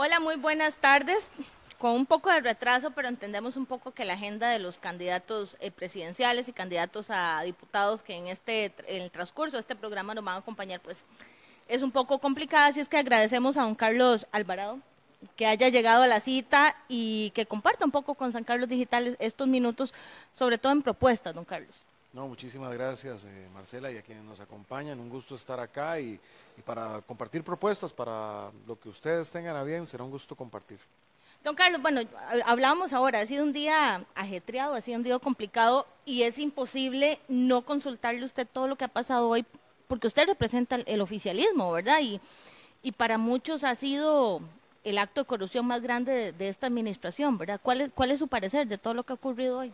Hola, muy buenas tardes. Con un poco de retraso, pero entendemos un poco que la agenda de los candidatos eh, presidenciales y candidatos a diputados que en este en el transcurso de este programa nos van a acompañar, pues es un poco complicada, así es que agradecemos a don Carlos Alvarado que haya llegado a la cita y que comparta un poco con San Carlos Digitales estos minutos, sobre todo en propuestas, don Carlos. No, muchísimas gracias, eh, Marcela, y a quienes nos acompañan. Un gusto estar acá y, para compartir propuestas, para lo que ustedes tengan a bien, será un gusto compartir. Don Carlos, bueno, hablábamos ahora, ha sido un día ajetreado, ha sido un día complicado y es imposible no consultarle usted todo lo que ha pasado hoy, porque usted representa el oficialismo, ¿verdad? Y, para muchos ha sido el acto de corrupción más grande de, de esta administración, ¿verdad? ¿Cuál ¿Cuál es su parecer de todo lo que ha ocurrido hoy?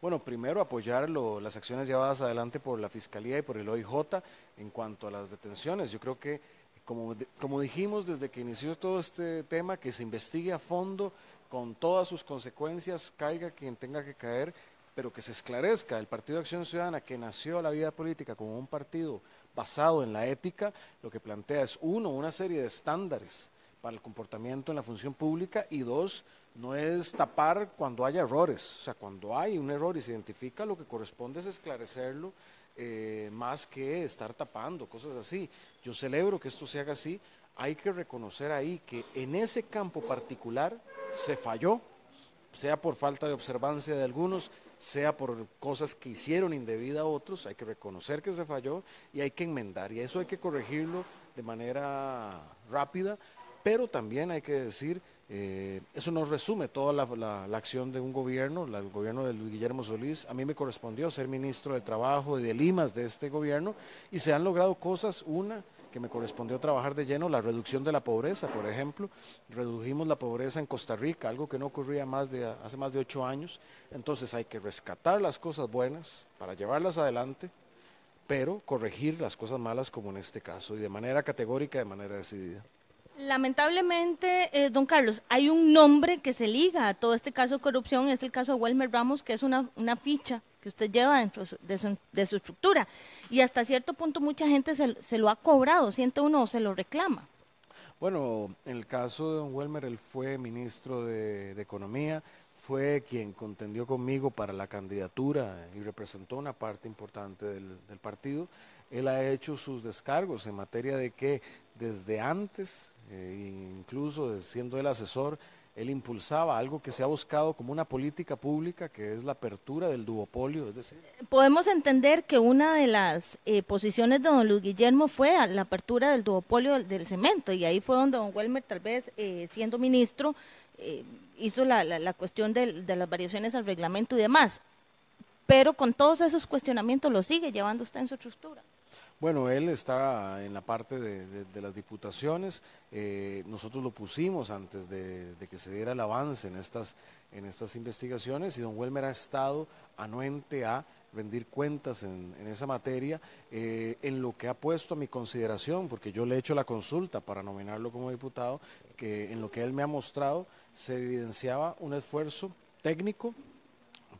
Bueno, primero apoyar las acciones llevadas adelante por la Fiscalía y por el OIJ en cuanto a las detenciones. Yo creo que, como, como dijimos desde que inició todo este tema, que se investigue a fondo con todas sus consecuencias, caiga quien tenga que caer, pero que se esclarezca. El Partido de Acción Ciudadana, que nació a la vida política como un partido basado en la ética, lo que plantea es, uno, una serie de estándares para el comportamiento en la función pública y dos, no es tapar cuando haya errores, o sea, cuando hay un error y se identifica, lo que corresponde es esclarecerlo eh, más que estar tapando, cosas así. Yo celebro que esto se haga así, hay que reconocer ahí que en ese campo particular se falló, sea por falta de observancia de algunos, sea por cosas que hicieron indebida a otros, hay que reconocer que se falló y hay que enmendar, y eso hay que corregirlo de manera rápida, pero también hay que decir eh, eso nos resume toda la, acción de un gobierno, el gobierno de Luis Guillermo Solís. A mí me correspondió ser ministro de Trabajo y de Limas de este gobierno y se han logrado cosas. Una, que me correspondió trabajar de lleno, la reducción de la pobreza, por ejemplo. Redujimos la pobreza en Costa Rica, algo que no ocurría más de, hace más de ocho años. Entonces hay que rescatar las cosas buenas para llevarlas adelante, pero corregir las cosas malas como en este caso, y de manera categórica, de manera decidida. Lamentablemente, eh, don Carlos, hay un nombre que se liga a todo este caso de corrupción, es el caso de Welmer Ramos, que es una, ficha que usted lleva dentro de su, de su estructura. Y hasta cierto punto mucha gente se, se, lo ha cobrado, siente uno o se lo reclama. Bueno, en el caso de don Welmer, él fue ministro de, Economía, fue quien contendió conmigo para la candidatura y representó una parte importante del partido. Él ha hecho sus descargos en materia de que desde antes eh, incluso siendo el asesor, él impulsaba algo que se ha buscado como una política pública, que es la apertura del duopolio. Es decir, Podemos entender que una de las eh, posiciones de don Luis Guillermo fue la apertura del duopolio del, cemento, y ahí fue donde don Welmer, tal vez eh, siendo ministro, hizo la, la, cuestión de, de, las variaciones al reglamento y demás. Pero con todos esos cuestionamientos lo sigue llevando usted en su estructura. Bueno, él está en la parte de, las diputaciones. Eh, nosotros lo pusimos antes de, que se diera el avance en estas, en estas investigaciones y don Welmer ha estado anuente a rendir cuentas en, esa materia, eh, en lo que ha puesto a mi consideración, porque yo le he hecho la consulta para nominarlo como diputado, que en lo que él me ha mostrado se evidenciaba un esfuerzo técnico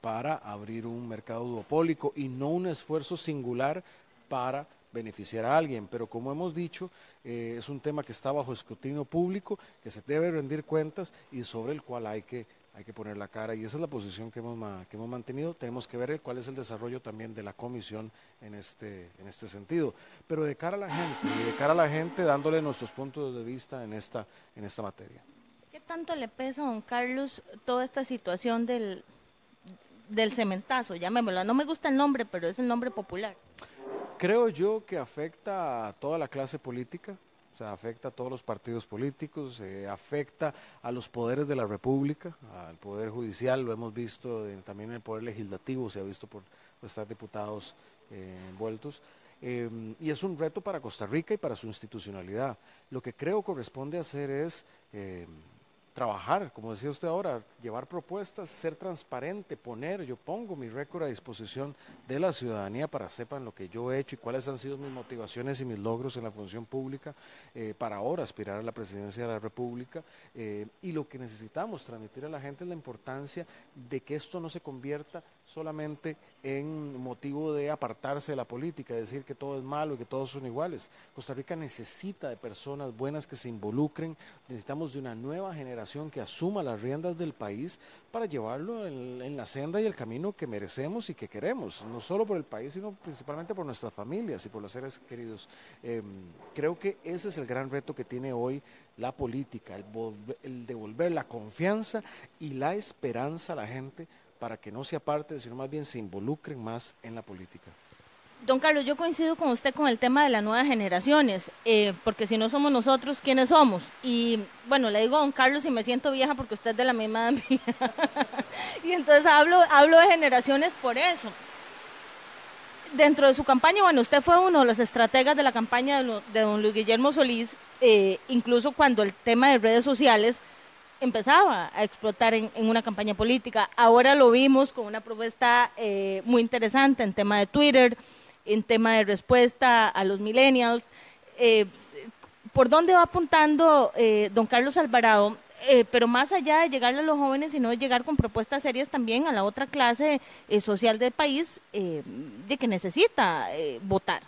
para abrir un mercado duopólico y no un esfuerzo singular para beneficiar a alguien, pero como hemos dicho, eh, es un tema que está bajo escrutinio público, que se debe rendir cuentas y sobre el cual hay que, hay que poner la cara. Y esa es la posición que hemos, que hemos mantenido. Tenemos que ver cuál es el desarrollo también de la comisión en este, en este sentido. Pero de cara a la gente, de cara a la gente dándole nuestros puntos de vista en esta, en esta materia. ¿Qué tanto le pesa a don Carlos toda esta situación del, del cementazo? Llamémoslo, no me gusta el nombre, pero es el nombre popular. Creo yo que afecta a toda la clase política, o sea, afecta a todos los partidos políticos, eh, afecta a los poderes de la República, al Poder Judicial, lo hemos visto también en el Poder Legislativo, se ha visto por estar diputados eh, envueltos. Em, y es un reto para Costa Rica y para su institucionalidad. Lo que creo corresponde hacer es em, trabajar, como decía usted ahora, llevar propuestas, ser transparente, poner, yo pongo mi récord a disposición de la ciudadanía para que sepan lo que yo he hecho y cuáles han sido mis motivaciones y mis logros en la función pública eh, para ahora aspirar a la presidencia de la República. Eh, y lo que necesitamos transmitir a la gente es la importancia de que esto no se convierta solamente en motivo de apartarse de la política, decir que todo es malo y que todos son iguales. Costa Rica necesita de personas buenas que se involucren, necesitamos de una nueva generación que asuma las riendas del país para llevarlo en, la senda y el camino que merecemos y que queremos, no solo por el país, sino principalmente por nuestras familias y por los seres queridos. Em, creo que ese es el gran reto que tiene hoy la política, el devolver la confianza y la esperanza a la gente para que no se aparten, sino más bien se involucren más en la política. Don Carlos, yo coincido con usted con el tema de las nuevas generaciones, eh, porque si no somos nosotros, ¿quiénes somos? Y bueno, le digo a don Carlos y me siento vieja porque usted es de la misma edad y entonces hablo, hablo de generaciones por eso. Dentro de su campaña, bueno, usted fue uno de los estrategas de la campaña de, don Luis Guillermo Solís, eh, incluso cuando el tema de redes sociales empezaba a explotar en, una campaña política. Ahora lo vimos con una propuesta eh, muy interesante en tema de Twitter, en tema de respuesta a los millennials. Eh, ¿Por dónde va apuntando eh, don Carlos Alvarado? pero más allá de llegarle a los jóvenes, sino llegar con propuestas serias también a la otra clase social del país de que necesita votar.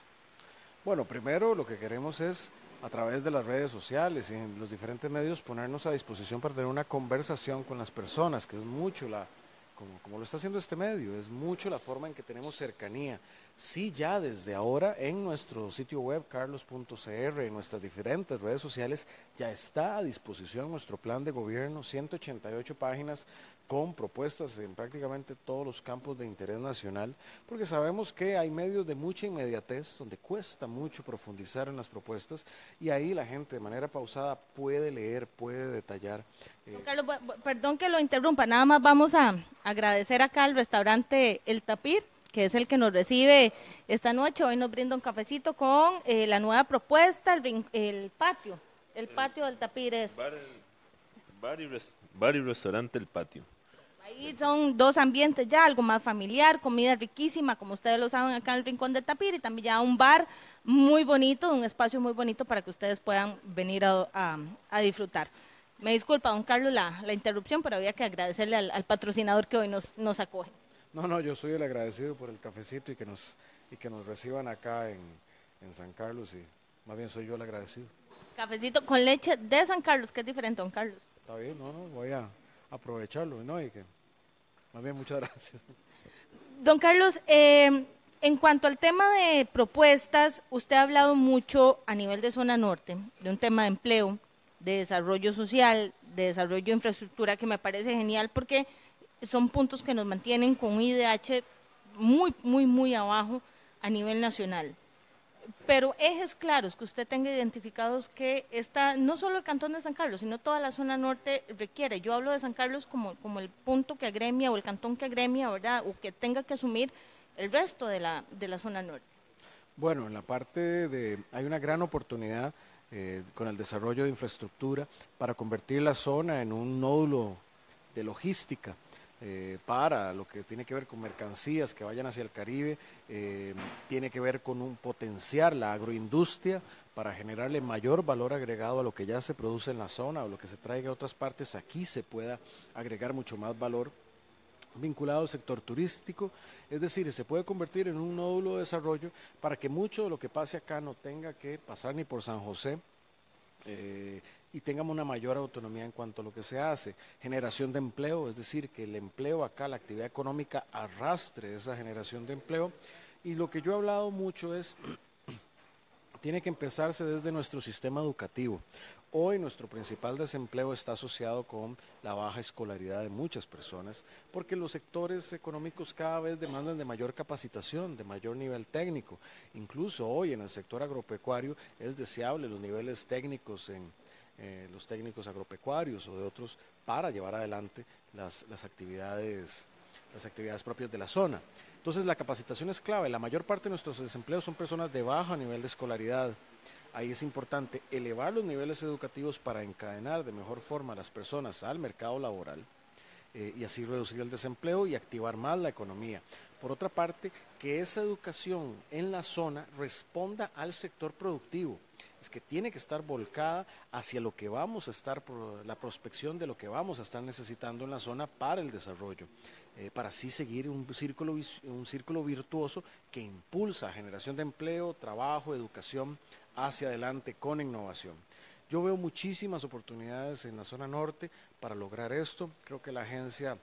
Bueno, primero lo que queremos es a través de las redes sociales y en los diferentes medios ponernos a disposición para tener una conversación con las personas, que es mucho la, como, como, lo está haciendo este medio, es mucho la forma en que tenemos cercanía. Sí, ya desde ahora en nuestro sitio web carlos.cr, en nuestras diferentes redes sociales, ya está a disposición nuestro plan de gobierno, 188 páginas con propuestas en prácticamente todos los campos de interés nacional, porque sabemos que hay medios de mucha inmediatez donde cuesta mucho profundizar en las propuestas y ahí la gente de manera pausada puede leer, puede detallar. Eh, Carlos, perdón que lo interrumpa, nada más vamos a agradecer acá al restaurante El Tapir que es el que nos recibe esta noche. Hoy nos brinda un cafecito con eh, la nueva propuesta, el, el, patio, el patio del Tapir es. Bar, y, restaurante El Patio. Ahí son dos ambientes ya, algo más familiar, comida riquísima, como ustedes lo saben acá en el Rincón del Tapir, y también ya un bar muy bonito, un espacio muy bonito para que ustedes puedan venir a, disfrutar. Me disculpa, don Carlos, la, interrupción, pero había que agradecerle al, patrocinador que hoy nos, nos acoge. No, no, yo soy el agradecido por el cafecito y que nos, y que nos reciban acá en, en San Carlos, y más bien soy yo el agradecido. Cafecito con leche de San Carlos, que es diferente, don Carlos. Está bien, no, no, voy a aprovecharlo, ¿no? Y que, más bien, muchas gracias. Don Carlos, eh, en cuanto al tema de propuestas, usted ha hablado mucho a nivel de zona norte, de un tema de empleo, de desarrollo social, de desarrollo de infraestructura, que me parece genial porque son puntos que nos mantienen con un IDH muy, muy, muy abajo a nivel nacional pero ejes claros que usted tenga identificados que está, no solo el cantón de San Carlos, sino toda la zona norte requiere. Yo hablo de San Carlos como, como el punto que agremia o el cantón que agremia, ¿verdad? O que tenga que asumir el resto de la, de la zona norte. Bueno, en la parte de, hay una gran oportunidad eh, con el desarrollo de infraestructura para convertir la zona en un nódulo de logística eh, para lo que tiene que ver con mercancías que vayan hacia el Caribe, eh, tiene que ver con un potenciar la agroindustria para generarle mayor valor agregado a lo que ya se produce en la zona o lo que se traiga a otras partes, aquí se pueda agregar mucho más valor vinculado al sector turístico, es decir, se puede convertir en un nódulo de desarrollo para que mucho de lo que pase acá no tenga que pasar ni por San José, eh, y tengamos una mayor autonomía en cuanto a lo que se hace. Generación de empleo, es decir, que el empleo acá, la actividad económica arrastre esa generación de empleo. Y lo que yo he hablado mucho es, tiene que empezarse desde nuestro sistema educativo. Hoy nuestro principal desempleo está asociado con la baja escolaridad de muchas personas, porque los sectores económicos cada vez demandan de mayor capacitación, de mayor nivel técnico. Incluso hoy en el sector agropecuario es deseable los niveles técnicos en, eh, los técnicos agropecuarios o de otros para llevar adelante las, actividades, las actividades propias de la zona. Entonces la capacitación es clave. La mayor parte de nuestros desempleos son personas de bajo nivel de escolaridad. Ahí es importante elevar los niveles educativos para encadenar de mejor forma a las personas al mercado laboral eh, y así reducir el desempleo y activar más la economía. Por otra parte, que esa educación en la zona responda al sector productivo es que tiene que estar volcada hacia lo que vamos a estar, la prospección de lo que vamos a estar necesitando en la zona para el desarrollo, eh, para así seguir un círculo, un círculo virtuoso que impulsa generación de empleo, trabajo, educación hacia adelante con innovación. Yo veo muchísimas oportunidades en la zona norte para lograr esto. Creo que la Agencia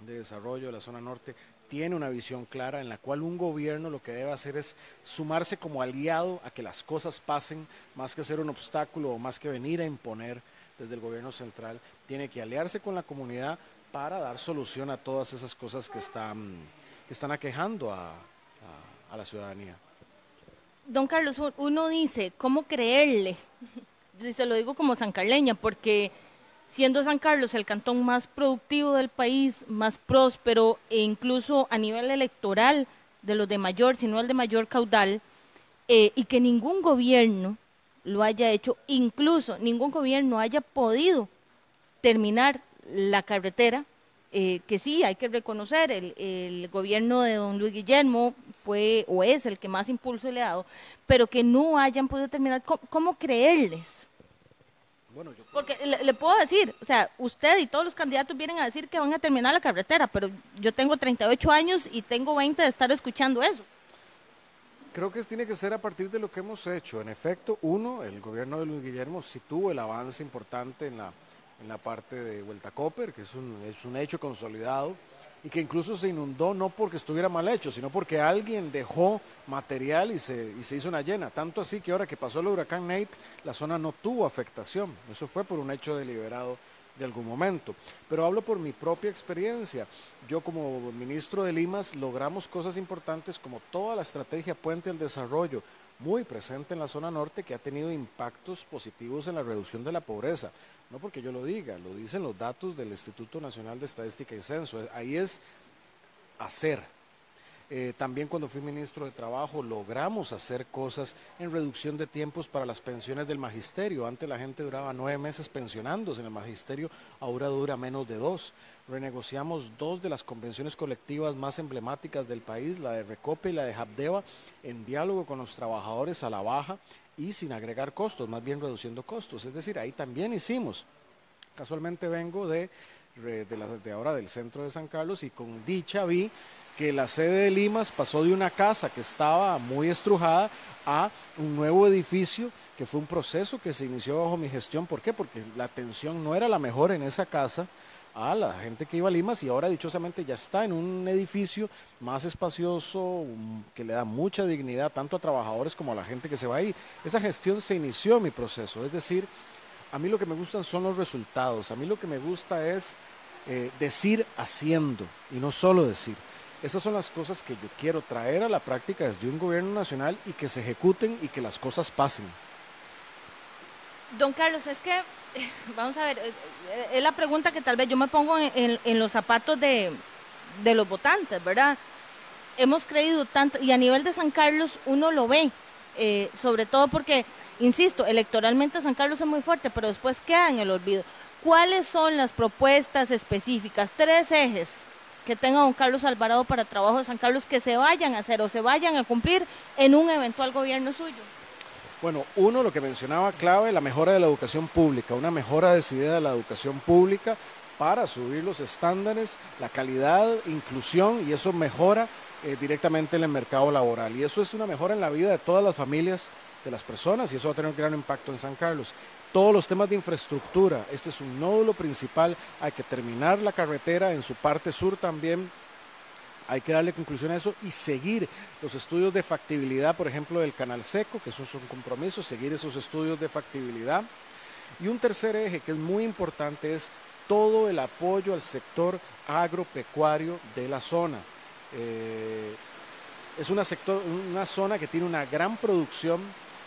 de Desarrollo de la zona norte tiene una visión clara en la cual un gobierno lo que debe hacer es sumarse como aliado a que las cosas pasen, más que ser un obstáculo o más que venir a imponer desde el gobierno central, tiene que aliarse con la comunidad para dar solución a todas esas cosas que están, que están aquejando a, a la ciudadanía. Don Carlos, uno dice, ¿cómo creerle? Se lo digo como sancarleña, porque siendo San Carlos el cantón más productivo del país, más próspero e incluso a nivel electoral de los de mayor, sino el de mayor caudal, eh, y que ningún gobierno lo haya hecho, incluso ningún gobierno haya podido terminar la carretera, eh, que sí, hay que reconocer, el, el, gobierno de don Luis Guillermo fue o es el que más impulso le ha dado, pero que no hayan podido terminar, cómo creerles? Porque le, puedo decir, o sea, usted y todos los candidatos vienen a decir que van a terminar la carretera, pero yo tengo 38 años y tengo 20 de estar escuchando eso. Creo que tiene que ser a partir de lo que hemos hecho. En efecto, uno, el gobierno de Luis Guillermo sí tuvo el avance importante en la, en la parte de Vuelta Copper, que es un, es un hecho consolidado y que incluso se inundó no porque estuviera mal hecho, sino porque alguien dejó material y se, y se hizo una llena. Tanto así que ahora que pasó el huracán Nate, la zona no tuvo afectación. Eso fue por un hecho deliberado de algún momento. Pero hablo por mi propia experiencia. Yo como ministro de Limas logramos cosas importantes como toda la estrategia Puente al Desarrollo, muy presente en la zona norte, que ha tenido impactos positivos en la reducción de la pobreza no porque yo lo diga, lo dicen los datos del Instituto Nacional de Estadística y Censo. Ahí es hacer. Eh, también cuando fui ministro de Trabajo logramos hacer cosas en reducción de tiempos para las pensiones del magisterio. Antes la gente duraba nueve meses pensionándose en el magisterio, ahora dura menos de dos. Renegociamos dos de las convenciones colectivas más emblemáticas del país, la de Recope y la de Habdeba, en diálogo con los trabajadores a la baja y sin agregar costos, más bien reduciendo costos. Es decir, ahí también hicimos. Casualmente vengo de, ahora del centro de San Carlos y con dicha vi que la sede de Limas pasó de una casa que estaba muy estrujada a un nuevo edificio que fue un proceso que se inició bajo mi gestión. ¿Por qué? Porque la atención no era la mejor en esa casa a la gente que iba a Limas y ahora dichosamente ya está en un edificio más espacioso que le da mucha dignidad tanto a trabajadores como a la gente que se va ahí. Esa gestión se inició en mi proceso, es decir, a mí lo que me gustan son los resultados, a mí lo que me gusta es eh, decir haciendo y no solo decir. Esas son las cosas que yo quiero traer a la práctica desde un gobierno nacional y que se ejecuten y que las cosas pasen. Don Carlos, es que vamos a ver, es la pregunta que tal vez yo me pongo en, los zapatos de, los votantes, ¿verdad? Hemos creído tanto, y a nivel de San Carlos uno lo ve, eh, sobre todo porque, insisto, electoralmente San Carlos es muy fuerte, pero después queda en el olvido. ¿Cuáles son las propuestas específicas? Tres ejes que tenga don Carlos Alvarado para trabajo de San Carlos que se vayan a hacer o se vayan a cumplir en un eventual gobierno suyo. Bueno, uno, lo que mencionaba clave, la mejora de la educación pública, una mejora decidida de la educación pública para subir los estándares, la calidad, inclusión y eso mejora eh, directamente en el mercado laboral. Y eso es una mejora en la vida de todas las familias de las personas y eso va a tener un gran impacto en San Carlos. Todos los temas de infraestructura, este es un nódulo principal, hay que terminar la carretera en su parte sur también hay que darle conclusión a eso y seguir los estudios de factibilidad, por ejemplo, del canal seco, que esos son compromisos, seguir esos estudios de factibilidad. Y un tercer eje que es muy importante es todo el apoyo al sector agropecuario de la zona. Eh, es una, sector, una zona que tiene una gran producción,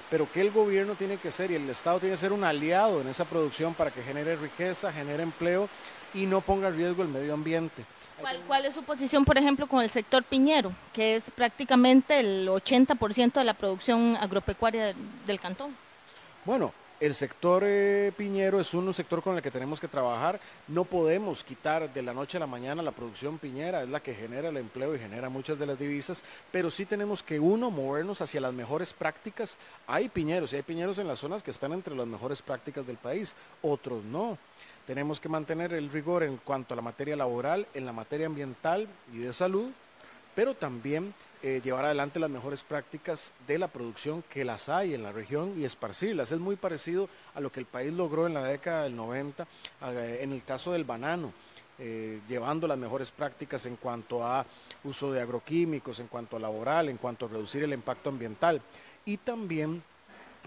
pero que el gobierno tiene que ser y el Estado tiene que ser un aliado en esa producción para que genere riqueza, genere empleo y no ponga en riesgo el medio ambiente. ¿Cuál, es su posición, por ejemplo, con el sector piñero, que es prácticamente el 80% de la producción agropecuaria del cantón? Bueno, El sector eh, piñero es un sector con el que tenemos que trabajar. No podemos quitar de la noche a la mañana la producción piñera, es la que genera el empleo y genera muchas de las divisas, pero sí tenemos que, uno, movernos hacia las mejores prácticas. Hay piñeros y hay piñeros en las zonas que están entre las mejores prácticas del país, otros no. Tenemos que mantener el rigor en cuanto a la materia laboral, en la materia ambiental y de salud, pero también eh, llevar adelante las mejores prácticas de la producción que las hay en la región y esparcirlas. Es muy parecido a lo que el país logró en la década del 90 eh, en el caso del banano. Eh, llevando las mejores prácticas en cuanto a uso de agroquímicos, en cuanto a laboral, en cuanto a reducir el impacto ambiental y también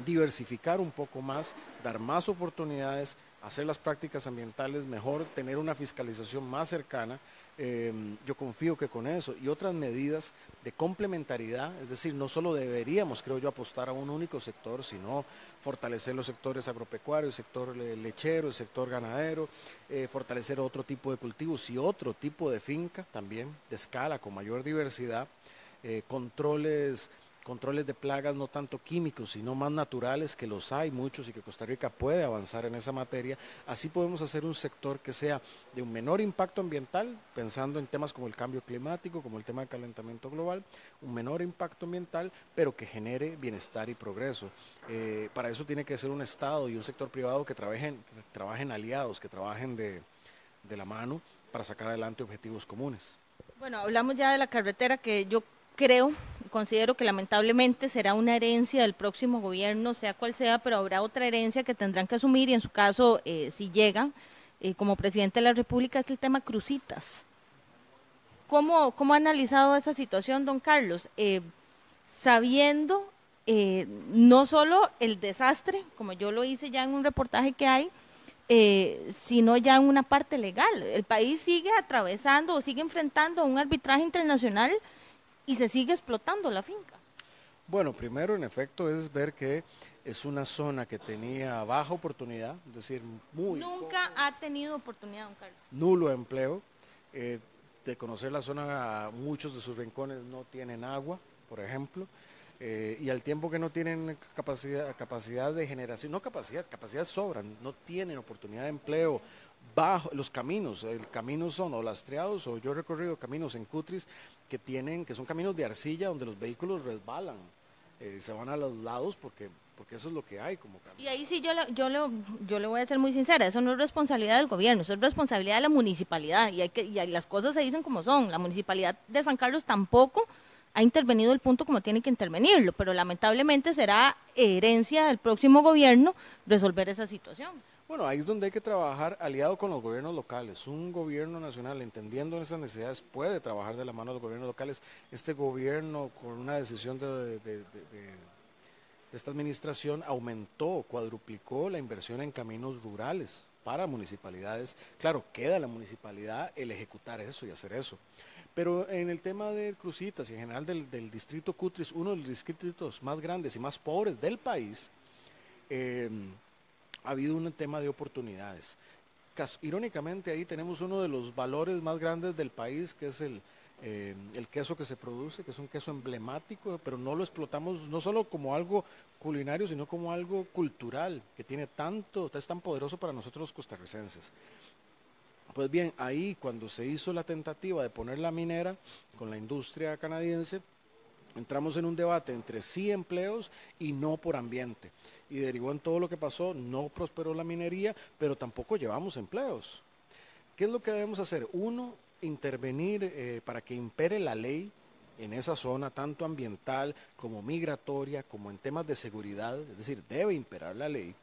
diversificar un poco más, dar más oportunidades, hacer las prácticas ambientales mejor, tener una fiscalización más cercana Em, yo confío que con eso y otras medidas de complementariedad, es decir, no solo deberíamos, creo yo, apostar a un único sector, sino fortalecer los sectores agropecuarios, el sector lechero, el sector ganadero, eh, fortalecer otro tipo de cultivos y otro tipo de finca también de escala con mayor diversidad, eh, controles controles de plagas no tanto químicos, sino más naturales, que los hay muchos y que Costa Rica puede avanzar en esa materia. Así podemos hacer un sector que sea de un menor impacto ambiental, pensando en temas como el cambio climático, como el tema del calentamiento global, un menor impacto ambiental, pero que genere bienestar y progreso. Eh, para eso tiene que ser un Estado y un sector privado que trabajen, trabajen aliados, que trabajen de, de la mano para sacar adelante objetivos comunes. Bueno, hablamos ya de la carretera que yo creo, considero que lamentablemente será una herencia del próximo gobierno, sea cual sea, pero habrá otra herencia que tendrán que asumir y en su caso, eh, si llega eh, como presidente de la República, es el tema crucitas. ¿Cómo, cómo ha analizado esa situación, don Carlos? Eh, sabiendo no solo el desastre, como yo lo hice ya en un reportaje que hay, sino ya en una parte legal. El país sigue atravesando o sigue enfrentando un arbitraje internacional y se sigue explotando la finca. Bueno, primero en efecto es ver que es una zona que tenía baja oportunidad, es decir, muy... Nunca ha tenido oportunidad, don Carlos. Nulo empleo. Eh, de conocer la zona, muchos de sus rincones no tienen agua, por ejemplo. Eh, y al tiempo que no tienen capacidad, capacidad de generación, no capacidad, capacidad sobran, no tienen oportunidad de empleo, bajo los caminos, el camino son o lastreados o yo he recorrido caminos en Cutris que tienen, que son caminos de arcilla donde los vehículos resbalan, eh, se van a los lados porque porque eso es lo que hay como Y ahí sí yo le, yo, le, yo le voy a ser muy sincera, eso no es responsabilidad del gobierno, eso es responsabilidad de la municipalidad y, hay que, y las cosas se dicen como son. La municipalidad de San Carlos tampoco ha intervenido el punto como tiene que intervenirlo, pero lamentablemente será herencia del próximo gobierno resolver esa situación. Bueno, ahí es donde hay que trabajar aliado con los gobiernos locales. Un gobierno nacional, entendiendo esas necesidades, puede trabajar de la mano de los gobiernos locales. Este gobierno, con una decisión de, esta administración, aumentó, cuadruplicó la inversión en caminos rurales para municipalidades. Claro, queda la municipalidad el ejecutar eso y hacer eso. Pero en el tema de Crucitas y en general del, del distrito Cutris, uno de los distritos más grandes y más pobres del país, eh, ha habido un tema de oportunidades. irónicamente ahí tenemos uno de los valores más grandes del país, que es el, eh, el queso que se produce, que es un queso emblemático, pero no lo explotamos no solo como algo culinario, sino como algo cultural, que tiene tanto, es tan poderoso para nosotros los costarricenses. Pues bien, ahí cuando se hizo la tentativa de poner la minera con la industria canadiense, entramos en un debate entre sí empleos y no por ambiente y derivó en todo lo que pasó. No prosperó la minería, pero tampoco llevamos empleos. ¿Qué es lo que debemos hacer? Uno, intervenir eh, para que impere la ley en esa zona, tanto ambiental como migratoria, como en temas de seguridad, es decir, debe imperar la ley.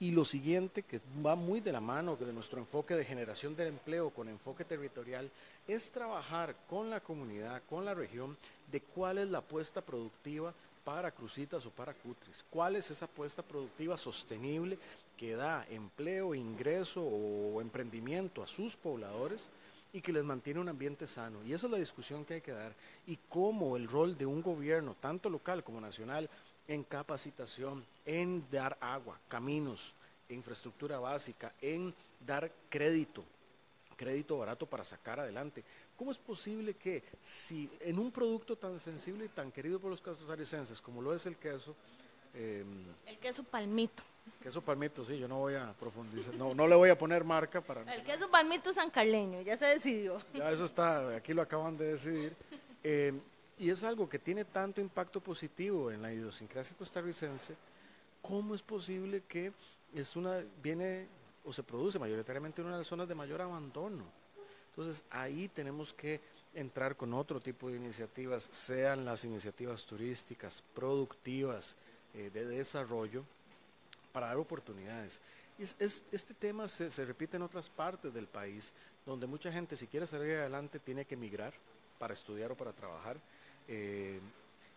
Y lo siguiente, que va muy de la mano de nuestro enfoque de generación de empleo con enfoque territorial, es trabajar con la comunidad, con la región, de cuál es la apuesta productiva para Crucitas o para Cutris? ¿Cuál es esa apuesta productiva sostenible que da empleo, ingreso o emprendimiento a sus pobladores y que les mantiene un ambiente sano? Y esa es la discusión que hay que dar. Y cómo el rol de un gobierno, tanto local como nacional, en capacitación, en dar agua, caminos, infraestructura básica, en dar crédito, crédito barato para sacar adelante ¿Cómo es posible que si en un producto tan sensible y tan querido por los costarricenses como lo es el queso, em, el queso palmito. queso palmito, sí, yo no voy a profundizar, no, no le voy a poner marca para... El queso palmito sancarleño, ya se decidió. Ya eso está, aquí lo acaban de decidir. Eh, y es algo que tiene tanto impacto positivo en la idiosincrasia costarricense, ¿cómo es posible que es una, viene o se produce mayoritariamente en una de las zonas de mayor abandono? Entonces ahí tenemos que entrar con otro tipo de iniciativas, sean las iniciativas turísticas, productivas, eh, de desarrollo, para dar oportunidades. Es, este tema se, se, repite en otras partes del país, donde mucha gente si quiere salir adelante tiene que emigrar para estudiar o para trabajar, eh,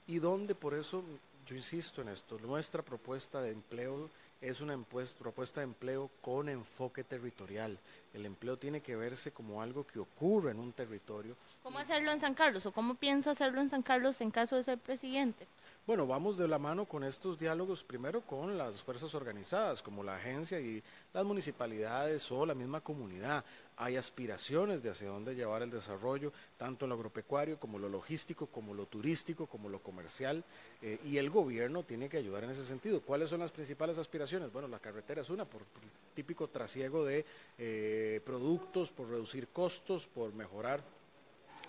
y donde por eso yo insisto en esto, nuestra propuesta de empleo es una propuesta de empleo con enfoque territorial. El empleo tiene que verse como algo que ocurre en un territorio. ¿Cómo hacerlo en San Carlos o cómo piensa hacerlo en San Carlos en caso de ser presidente? Bueno, vamos de la mano con estos diálogos, primero con las fuerzas organizadas, como la agencia y las municipalidades o la misma comunidad. Hay aspiraciones de hacia dónde llevar el desarrollo, tanto en lo agropecuario como lo logístico, como lo turístico, como lo comercial, eh, y el gobierno tiene que ayudar en ese sentido. ¿Cuáles son las principales aspiraciones? Bueno, la carretera es una, por, el típico trasiego de eh, productos, por reducir costos, por mejorar.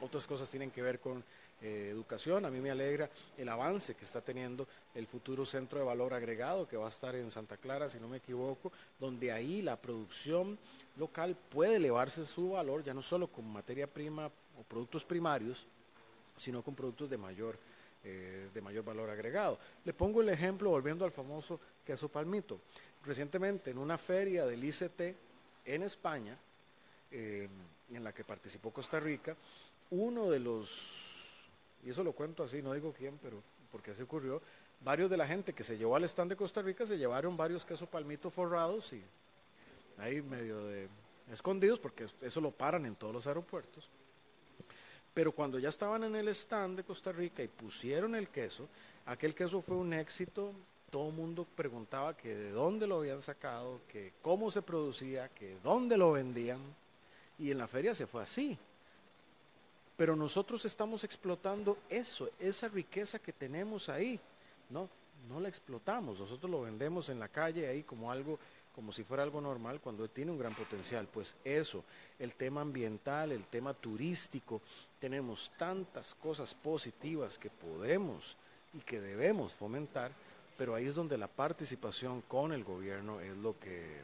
Otras cosas tienen que ver con eh, educación. A mí me alegra el avance que está teniendo el futuro centro de valor agregado que va a estar en Santa Clara, si no me equivoco, donde ahí la producción local puede elevarse su valor, ya no solo con materia prima o productos primarios, sino con productos de mayor, eh, de mayor valor agregado. Le pongo el ejemplo, volviendo al famoso queso palmito. Recientemente, en una feria del ICT en España, eh, en la que participó Costa Rica, uno de los y eso lo cuento así, no digo quién, pero porque así ocurrió, varios de la gente que se llevó al stand de Costa Rica se llevaron varios quesos palmitos forrados y ahí medio de escondidos porque eso lo paran en todos los aeropuertos. Pero cuando ya estaban en el stand de Costa Rica y pusieron el queso, aquel queso fue un éxito, todo el mundo preguntaba que de dónde lo habían sacado, que cómo se producía, que dónde lo vendían, y en la feria se fue así. Pero nosotros estamos explotando eso, esa riqueza que tenemos ahí, ¿no? No la explotamos, nosotros lo vendemos en la calle ahí como algo, como si fuera algo normal, cuando tiene un gran potencial. Pues eso, el tema ambiental, el tema turístico, tenemos tantas cosas positivas que podemos y que debemos fomentar, pero ahí es donde la participación con el gobierno es lo que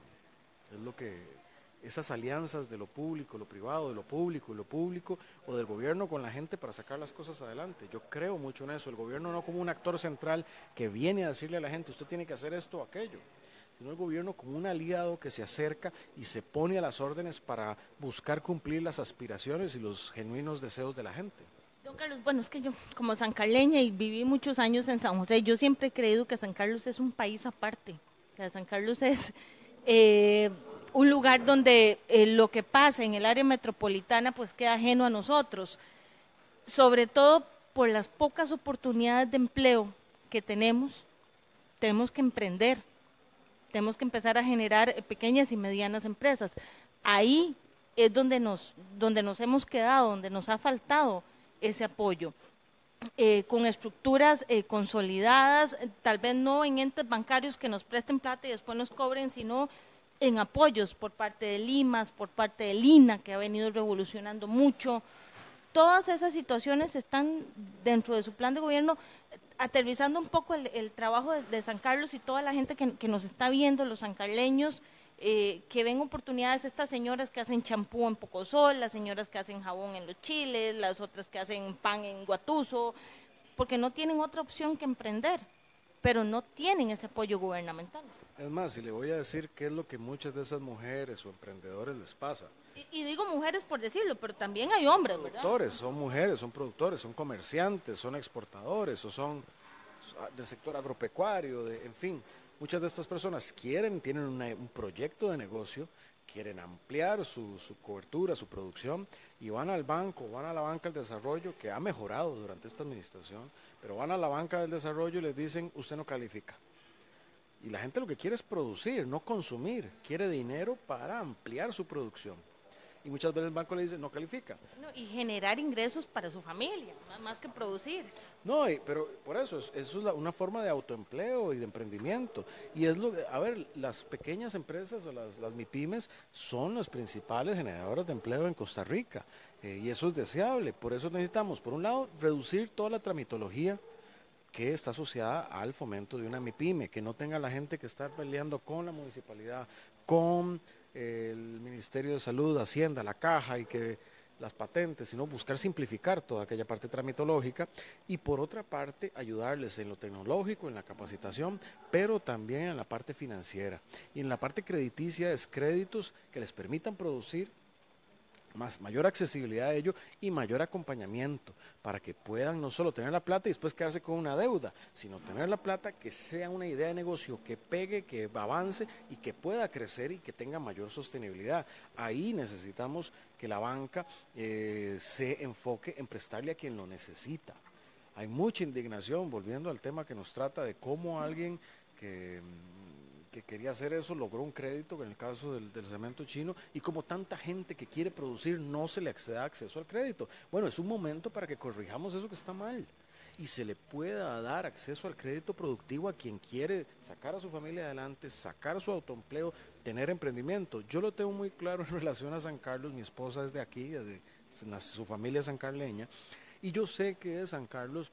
es lo que esas alianzas de lo público, lo privado, de lo público y lo público, o del gobierno con la gente para sacar las cosas adelante. Yo creo mucho en eso. El gobierno no como un actor central que viene a decirle a la gente, usted tiene que hacer esto o aquello, sino el gobierno como un aliado que se acerca y se pone a las órdenes para buscar cumplir las aspiraciones y los genuinos deseos de la gente. Don Carlos, bueno, es que yo como sancarleña y viví muchos años en San José, yo siempre he creído que San Carlos es un país aparte. O sea, San Carlos es... Eh, un lugar donde eh, lo que pasa en el área metropolitana pues queda ajeno a nosotros, sobre todo por las pocas oportunidades de empleo que tenemos, tenemos que emprender, tenemos que empezar a generar eh, pequeñas y medianas empresas. Ahí es donde nos, donde nos hemos quedado, donde nos ha faltado ese apoyo. Eh, con estructuras consolidadas, tal vez no en entes bancarios que nos presten plata y después nos cobren, sino en apoyos por parte de Limas, por parte de Lina, que ha venido revolucionando mucho. Todas esas situaciones están dentro de su plan de gobierno, aterrizando un poco el, trabajo de, San Carlos y toda la gente que, nos está viendo, los sancarleños, eh, que ven oportunidades, estas señoras que hacen champú en Pocosol, las señoras que hacen jabón en los chiles, las otras que hacen pan en Guatuso, porque no tienen otra opción que emprender, pero no tienen ese apoyo gubernamental. Es más, y le voy a decir qué es lo que muchas de esas mujeres o emprendedores les pasa. Y, digo mujeres por decirlo, pero también hay hombres, productores, son mujeres, son productores, son comerciantes, son exportadores o son del sector agropecuario, de, en fin. Muchas de estas personas quieren, tienen un proyecto de negocio, quieren ampliar su, su, cobertura, su producción, y van al banco, van a la banca del desarrollo, que ha mejorado durante esta administración, pero van a la banca del desarrollo y les dicen, usted no califica y la gente lo que quiere es producir, no consumir. Quiere dinero para ampliar su producción. y muchas veces el banco le dice no califica. y generar ingresos para su familia, más, que producir. No, pero por eso, eso es una forma de autoempleo y de emprendimiento. Y es lo a ver, las pequeñas empresas o las, las MIPIMES son las principales generadoras de empleo en Costa Rica. Eh, y eso es deseable. Por eso necesitamos, por un lado, reducir toda la tramitología que está asociada al fomento de una MIPYME, que no tenga la gente que estar peleando con la municipalidad, con el Ministerio de Salud, Hacienda, la Caja y que las patentes, sino buscar simplificar toda aquella parte tramitológica y por otra parte ayudarles en lo tecnológico, en la capacitación, pero también en la parte financiera. Y en la parte crediticia es créditos que les permitan producir más, mayor accesibilidad a ello y mayor acompañamiento para que puedan no solo tener la plata y después quedarse con una deuda, sino tener la plata que sea una idea de negocio que pegue, que avance y que pueda crecer y que tenga mayor sostenibilidad. Ahí necesitamos que la banca eh, se enfoque en prestarle a quien lo necesita. Hay mucha indignación, volviendo al tema que nos trata de cómo alguien que que quería hacer eso logró un crédito, en el caso del, cemento chino, y como tanta gente que quiere producir no se le accede acceso al crédito. Bueno, es un momento para que corrijamos eso que está mal y se le pueda dar acceso al crédito productivo a quien quiere sacar a su familia adelante, sacar su autoempleo, tener emprendimiento. Yo lo tengo muy claro en relación a San Carlos, mi esposa es de aquí, de, su familia es sancarleña, y yo sé que San Carlos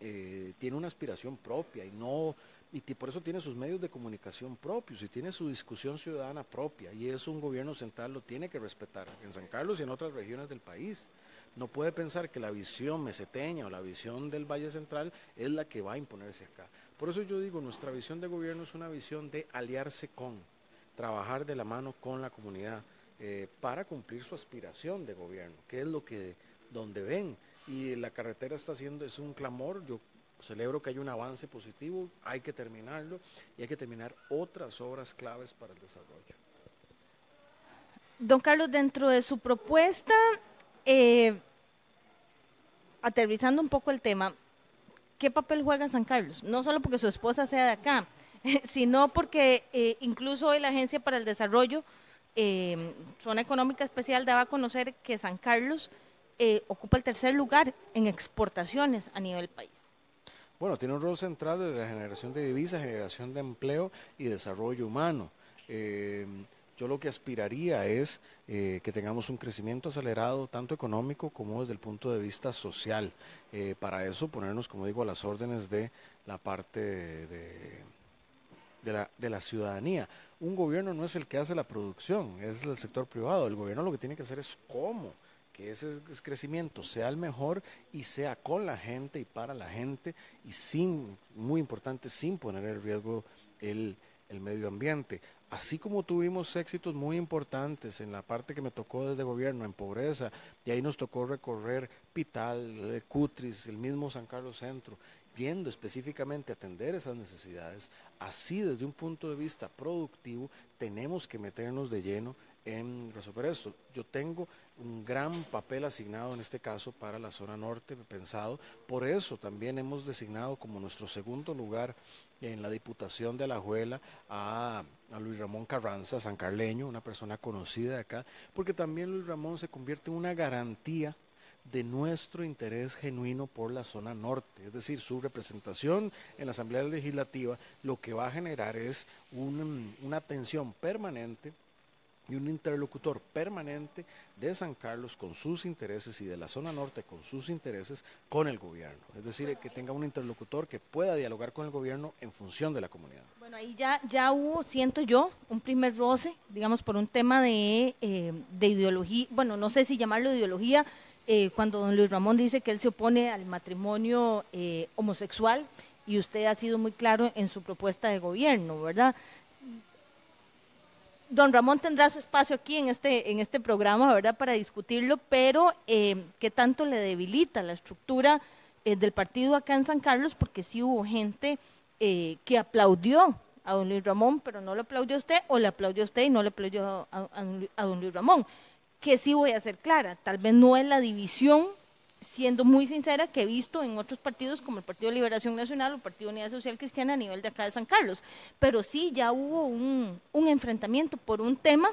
eh, tiene una aspiración propia y no y por eso tiene sus medios de comunicación propios y tiene su discusión ciudadana propia y eso un gobierno central lo tiene que respetar en San Carlos y en otras regiones del país. No puede pensar que la visión meseteña o la visión del Valle Central es la que va a imponerse acá. Por eso yo digo, nuestra visión de gobierno es una visión de aliarse con, trabajar de la mano con la comunidad eh, para cumplir su aspiración de gobierno, que es lo que donde ven y la carretera está haciendo es un clamor, yo celebro que hay un avance positivo, hay que terminarlo y hay que terminar otras obras claves para el desarrollo. Don Carlos, dentro de su propuesta, eh, aterrizando un poco el tema, ¿qué papel juega San Carlos? No solo porque su esposa sea de acá, sino porque eh, incluso hoy la Agencia para el Desarrollo, eh, Zona Económica Especial, daba a conocer que San Carlos ocupa el tercer lugar en exportaciones a nivel país. Bueno, tiene un rol central de la generación de divisas, generación de empleo y desarrollo humano. Eh, yo lo que aspiraría es eh, que tengamos un crecimiento acelerado, tanto económico como desde el punto de vista social. Eh, para eso ponernos, como digo, a las órdenes de la parte la, de la ciudadanía. Un gobierno no es el que hace la producción, es el sector privado. El gobierno lo que tiene que hacer es cómo que ese crecimiento sea el mejor y sea con la gente y para la gente y sin, muy importante, sin poner en riesgo el, el medio ambiente. Así como tuvimos éxitos muy importantes en la parte que me tocó desde gobierno, en pobreza, y ahí nos tocó recorrer Pital, Cutris, el mismo San Carlos Centro, yendo específicamente a atender esas necesidades, así desde un punto de vista productivo tenemos que meternos de lleno en resolver esto. Yo tengo un gran papel asignado en este caso para la zona norte pensado, por eso también hemos designado como nuestro segundo lugar en la Diputación de Alajuela a, a Luis Ramón Carranza, San Carleño, una persona conocida de acá, porque también Luis Ramón se convierte en una garantía de nuestro interés genuino por la zona norte, es decir, su representación en la Asamblea Legislativa lo que va a generar es una atención permanente y un interlocutor permanente de San Carlos con sus intereses y de la zona norte con sus intereses con el gobierno. Es decir, que tenga un interlocutor que pueda dialogar con el gobierno en función de la comunidad. Bueno, ahí ya, ya hubo, siento yo, un primer roce, digamos, por un tema de, eh, de ideología, bueno, no sé si llamarlo ideología, eh, cuando don Luis Ramón dice que él se opone al matrimonio eh, homosexual y usted ha sido muy claro en su propuesta de gobierno, ¿verdad? Don Ramón tendrá su espacio aquí en este, en este programa, ¿verdad?, para discutirlo, pero eh, ¿qué tanto le debilita la estructura eh, del partido acá en San Carlos? Porque sí hubo gente eh, que aplaudió a don Luis Ramón, pero no le aplaudió usted, o le aplaudió usted y no le aplaudió a, a don Luis Ramón. Que sí voy a ser clara, tal vez no es la división siendo muy sincera, que he visto en otros partidos como el Partido de Liberación Nacional o el Partido Unidad Social Cristiana a nivel de acá de San Carlos. Pero sí, ya hubo un, enfrentamiento por un tema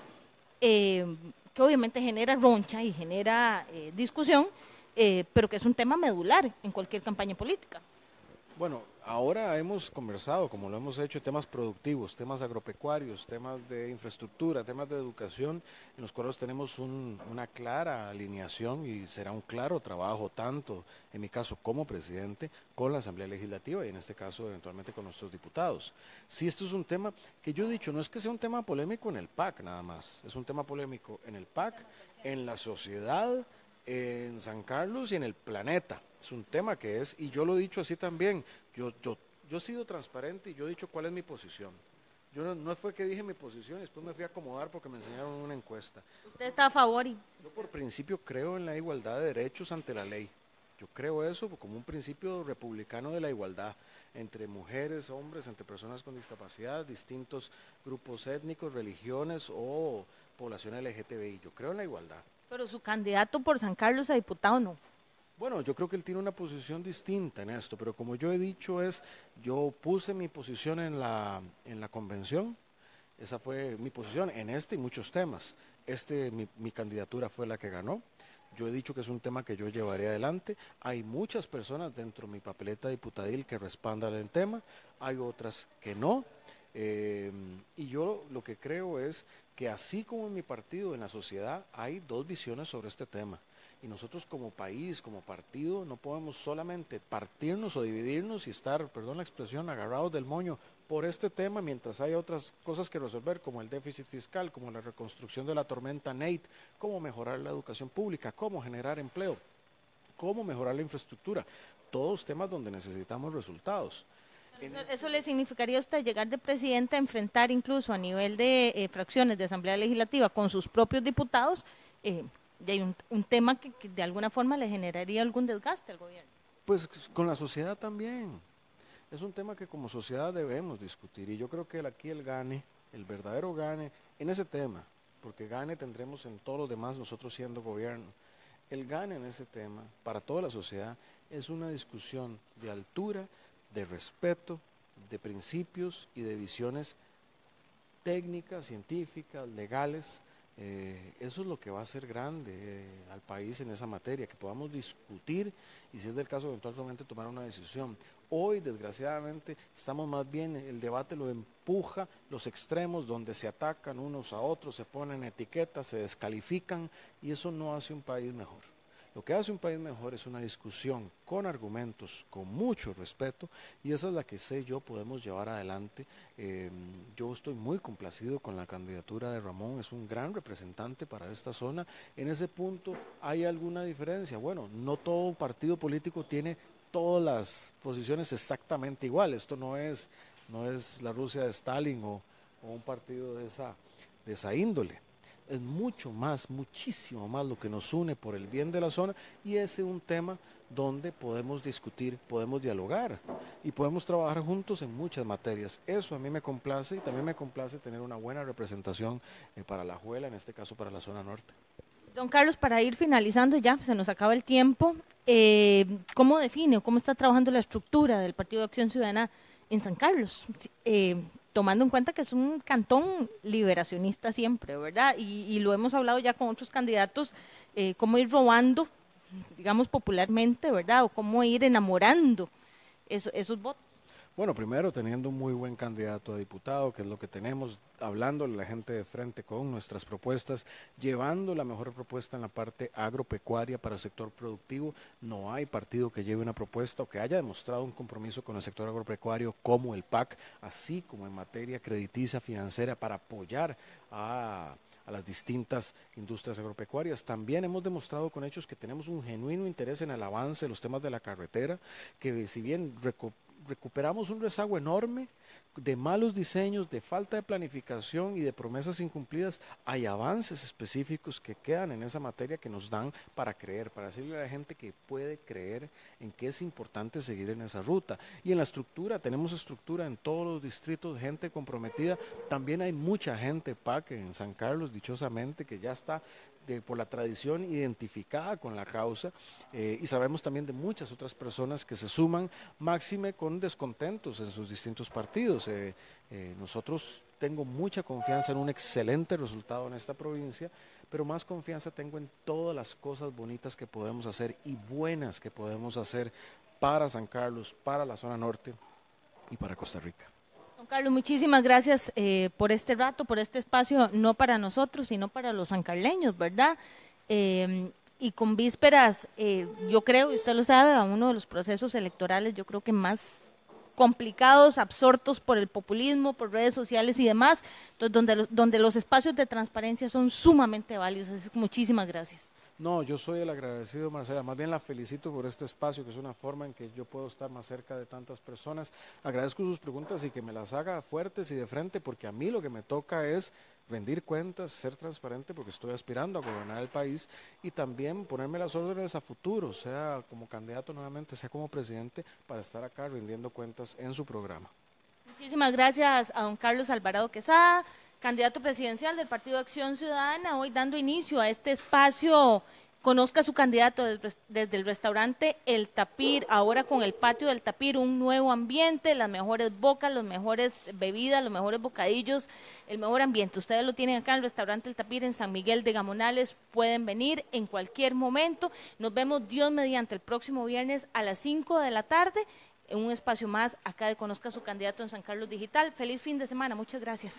eh, que obviamente genera roncha y genera eh, discusión, eh, pero que es un tema medular en cualquier campaña política. Bueno, ahora hemos conversado, como lo hemos hecho, temas productivos, temas agropecuarios, temas de infraestructura, temas de educación, en los cuales tenemos una clara alineación y será un claro trabajo, tanto en mi caso como presidente, con la Asamblea Legislativa y en este caso eventualmente con nuestros diputados. Si esto es un tema que yo he dicho, no es que sea un tema polémico en el PAC nada más, es un tema polémico en el PAC, en la sociedad, en San Carlos y en el planeta es un tema que es, y yo lo he dicho así también, yo, yo, yo he sido transparente y yo he dicho cuál es mi posición. Yo no, fue que dije mi posición, después me fui a acomodar porque me enseñaron una encuesta. ¿Usted está a favor? Y... Yo por principio creo en la igualdad de derechos ante la ley. Yo creo eso como un principio republicano de la igualdad entre mujeres, hombres, entre personas con discapacidad, distintos grupos étnicos, religiones o población LGTBI. Yo creo en la igualdad. Pero su candidato por San Carlos a diputado no. Bueno, yo creo que él tiene una posición distinta en esto, pero como yo he dicho es, yo puse mi posición en la, en la convención, esa fue mi posición en este y muchos temas. Este, mi, mi candidatura fue la que ganó. Yo he dicho que es un tema que yo llevaré adelante. Hay muchas personas dentro de mi papeleta diputadil que respaldan el tema, hay otras que no. Eh, y yo lo que creo es que así como en mi partido, en la sociedad, hay dos visiones sobre este tema. Y nosotros como país, como partido, no podemos solamente partirnos o dividirnos y estar, perdón la expresión, agarrados del moño por este tema mientras hay otras cosas que resolver como el déficit fiscal, como la reconstrucción de la tormenta Nate, cómo mejorar la educación pública, cómo generar empleo, cómo mejorar la infraestructura. Todos temas donde necesitamos resultados. Eso, le significaría a usted llegar de presidente a enfrentar incluso a nivel de eh, fracciones de Asamblea Legislativa con sus propios diputados eh, y hay un, tema que, de alguna forma le generaría algún desgaste al gobierno. Pues con la sociedad también. Es un tema que como sociedad debemos discutir y yo creo que aquí el gane, el verdadero gane en ese tema, porque gane tendremos en todos los demás nosotros siendo gobierno. El gane en ese tema para toda la sociedad es una discusión de altura, de respeto, de principios y de visiones técnicas, científicas, legales, eh, eso es lo que va a hacer grande eh, al país en esa materia, que podamos discutir y si es del caso eventualmente tomar una decisión. Hoy, desgraciadamente, estamos más bien, el debate lo empuja los extremos donde se atacan unos a otros, se ponen etiquetas, se descalifican y eso no hace un país mejor. Lo que hace un país mejor es una discusión con argumentos, con mucho respeto, y esa es la que sé yo podemos llevar adelante. Em, yo estoy muy complacido con la candidatura de Ramón, es un gran representante para esta zona. En ese punto, ¿hay alguna diferencia? Bueno, no todo partido político tiene todas las posiciones exactamente iguales. Esto no es, no es la Rusia de Stalin o, o un partido de esa, de esa índole es mucho más, muchísimo más lo que nos une por el bien de la zona y ese es un tema donde podemos discutir, podemos dialogar y podemos trabajar juntos en muchas materias. Eso a mí me complace y también me complace tener una buena representación eh, para la Juela, en este caso para la zona norte. Don Carlos, para ir finalizando ya, se nos acaba el tiempo, eh, ¿cómo define o cómo está trabajando la estructura del Partido de Acción Ciudadana en San Carlos? Eh, tomando en cuenta que es un cantón liberacionista siempre, ¿verdad? Y, lo hemos hablado ya con otros candidatos, eh, cómo ir robando, digamos popularmente, ¿verdad? O cómo ir enamorando esos votos. Bueno, primero teniendo un muy buen candidato a diputado, que es lo que tenemos, hablando la gente de frente con nuestras propuestas, llevando la mejor propuesta en la parte agropecuaria para el sector productivo. No hay partido que lleve una propuesta o que haya demostrado un compromiso con el sector agropecuario como el PAC, así como en materia crediticia financiera para apoyar a a las distintas industrias agropecuarias. También hemos demostrado con hechos que tenemos un genuino interés en el avance de los temas de la carretera, que si bien recuperamos un rezago enorme de malos diseños, de falta de planificación y de promesas incumplidas, hay avances específicos que quedan en esa materia que nos dan para creer, para decirle a la gente que puede creer en que es importante seguir en esa ruta. Y en la estructura, tenemos estructura en todos los distritos, gente comprometida. También hay mucha gente, PAC, en San Carlos, dichosamente, que ya está por la tradición identificada con la causa eh, y sabemos también de muchas otras personas que se suman máxime con descontentos en sus distintos partidos. Eh, eh, nosotros tengo mucha confianza en un excelente resultado en esta provincia, pero más confianza tengo en todas las cosas bonitas que podemos hacer y buenas que podemos hacer para San Carlos, para la zona norte y para Costa Rica. Don Carlos, muchísimas gracias eh, por este rato, por este espacio, no para nosotros, sino para los sancarleños, ¿verdad? Eh, y con vísperas, eh, yo creo, y usted lo sabe, a uno de los procesos electorales, yo creo que más complicados, absortos por el populismo, por redes sociales y demás, donde, donde los espacios de transparencia son sumamente valiosos. Muchísimas gracias. No, yo soy el agradecido, Marcela. Más bien la felicito por este espacio, que es una forma en que yo puedo estar más cerca de tantas personas. Agradezco sus preguntas y que me las haga fuertes y de frente, porque a mí lo que me toca es rendir cuentas, ser transparente, porque estoy aspirando a gobernar el país y también ponerme las órdenes a futuro, sea como candidato nuevamente, sea como presidente, para estar acá rindiendo cuentas en su programa. Muchísimas gracias a don Carlos Alvarado Quesada candidato presidencial del Partido Acción Ciudadana, hoy dando inicio a este espacio. Conozca a su candidato desde el restaurante El Tapir, ahora con el patio del Tapir, un nuevo ambiente, las mejores bocas, las mejores bebidas, los mejores bocadillos, el mejor ambiente. Ustedes lo tienen acá en el restaurante El Tapir en San Miguel de Gamonales, pueden venir en cualquier momento. Nos vemos Dios mediante el próximo viernes a las 5 de la tarde en un espacio más acá de Conozca a su candidato en San Carlos Digital. Feliz fin de semana, muchas gracias.